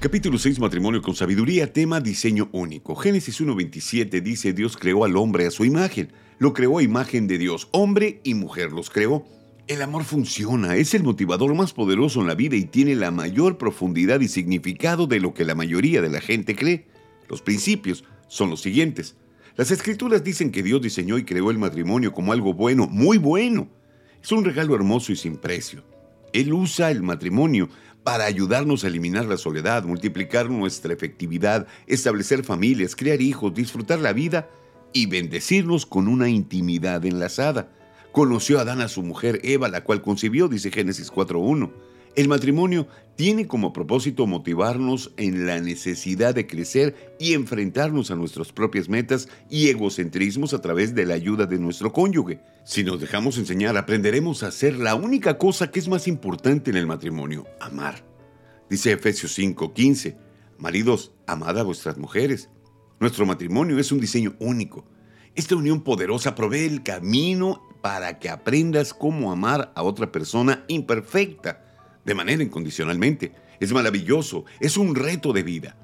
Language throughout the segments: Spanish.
Capítulo 6, Matrimonio con Sabiduría, tema Diseño Único. Génesis 1.27 dice, Dios creó al hombre a su imagen. Lo creó a imagen de Dios. Hombre y mujer los creó. El amor funciona, es el motivador más poderoso en la vida y tiene la mayor profundidad y significado de lo que la mayoría de la gente cree. Los principios son los siguientes. Las escrituras dicen que Dios diseñó y creó el matrimonio como algo bueno, muy bueno. Es un regalo hermoso y sin precio. Él usa el matrimonio para ayudarnos a eliminar la soledad, multiplicar nuestra efectividad, establecer familias, crear hijos, disfrutar la vida y bendecirnos con una intimidad enlazada. Conoció a Adán a su mujer Eva, la cual concibió, dice Génesis 4.1. El matrimonio tiene como propósito motivarnos en la necesidad de crecer y enfrentarnos a nuestras propias metas y egocentrismos a través de la ayuda de nuestro cónyuge. Si nos dejamos enseñar, aprenderemos a hacer la única cosa que es más importante en el matrimonio, amar. Dice Efesios 5:15, Maridos, amad a vuestras mujeres. Nuestro matrimonio es un diseño único. Esta unión poderosa provee el camino para que aprendas cómo amar a otra persona imperfecta de manera incondicionalmente. Es maravilloso, es un reto de vida.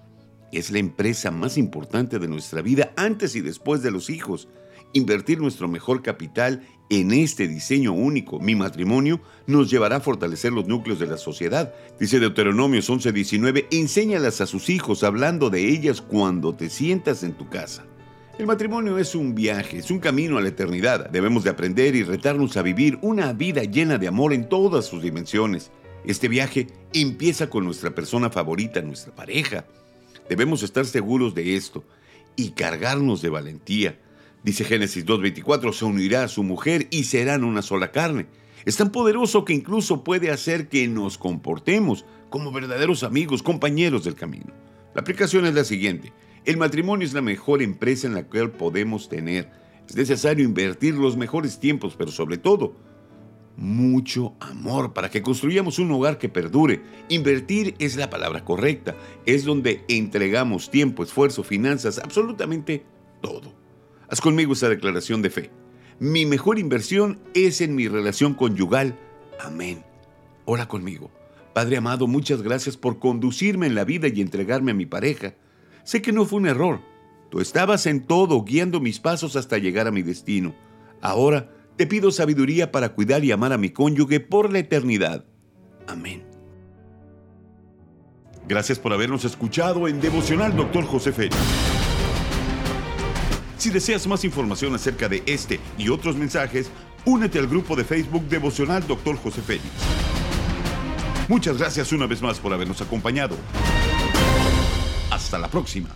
Es la empresa más importante de nuestra vida antes y después de los hijos. Invertir nuestro mejor capital en este diseño único, mi matrimonio, nos llevará a fortalecer los núcleos de la sociedad. Dice Deuteronomio 11:19, enséñalas a sus hijos hablando de ellas cuando te sientas en tu casa. El matrimonio es un viaje, es un camino a la eternidad. Debemos de aprender y retarnos a vivir una vida llena de amor en todas sus dimensiones. Este viaje empieza con nuestra persona favorita, nuestra pareja. Debemos estar seguros de esto y cargarnos de valentía. Dice Génesis 2.24, se unirá a su mujer y serán una sola carne. Es tan poderoso que incluso puede hacer que nos comportemos como verdaderos amigos, compañeros del camino. La aplicación es la siguiente. El matrimonio es la mejor empresa en la cual podemos tener. Es necesario invertir los mejores tiempos, pero sobre todo, mucho amor para que construyamos un hogar que perdure. Invertir es la palabra correcta. Es donde entregamos tiempo, esfuerzo, finanzas, absolutamente todo. Haz conmigo esta declaración de fe. Mi mejor inversión es en mi relación conyugal. Amén. Ora conmigo. Padre amado, muchas gracias por conducirme en la vida y entregarme a mi pareja. Sé que no fue un error. Tú estabas en todo, guiando mis pasos hasta llegar a mi destino. Ahora, te pido sabiduría para cuidar y amar a mi cónyuge por la eternidad. Amén. Gracias por habernos escuchado en Devocional Dr. José Félix. Si deseas más información acerca de este y otros mensajes, únete al grupo de Facebook Devocional Dr. José Félix. Muchas gracias una vez más por habernos acompañado. Hasta la próxima.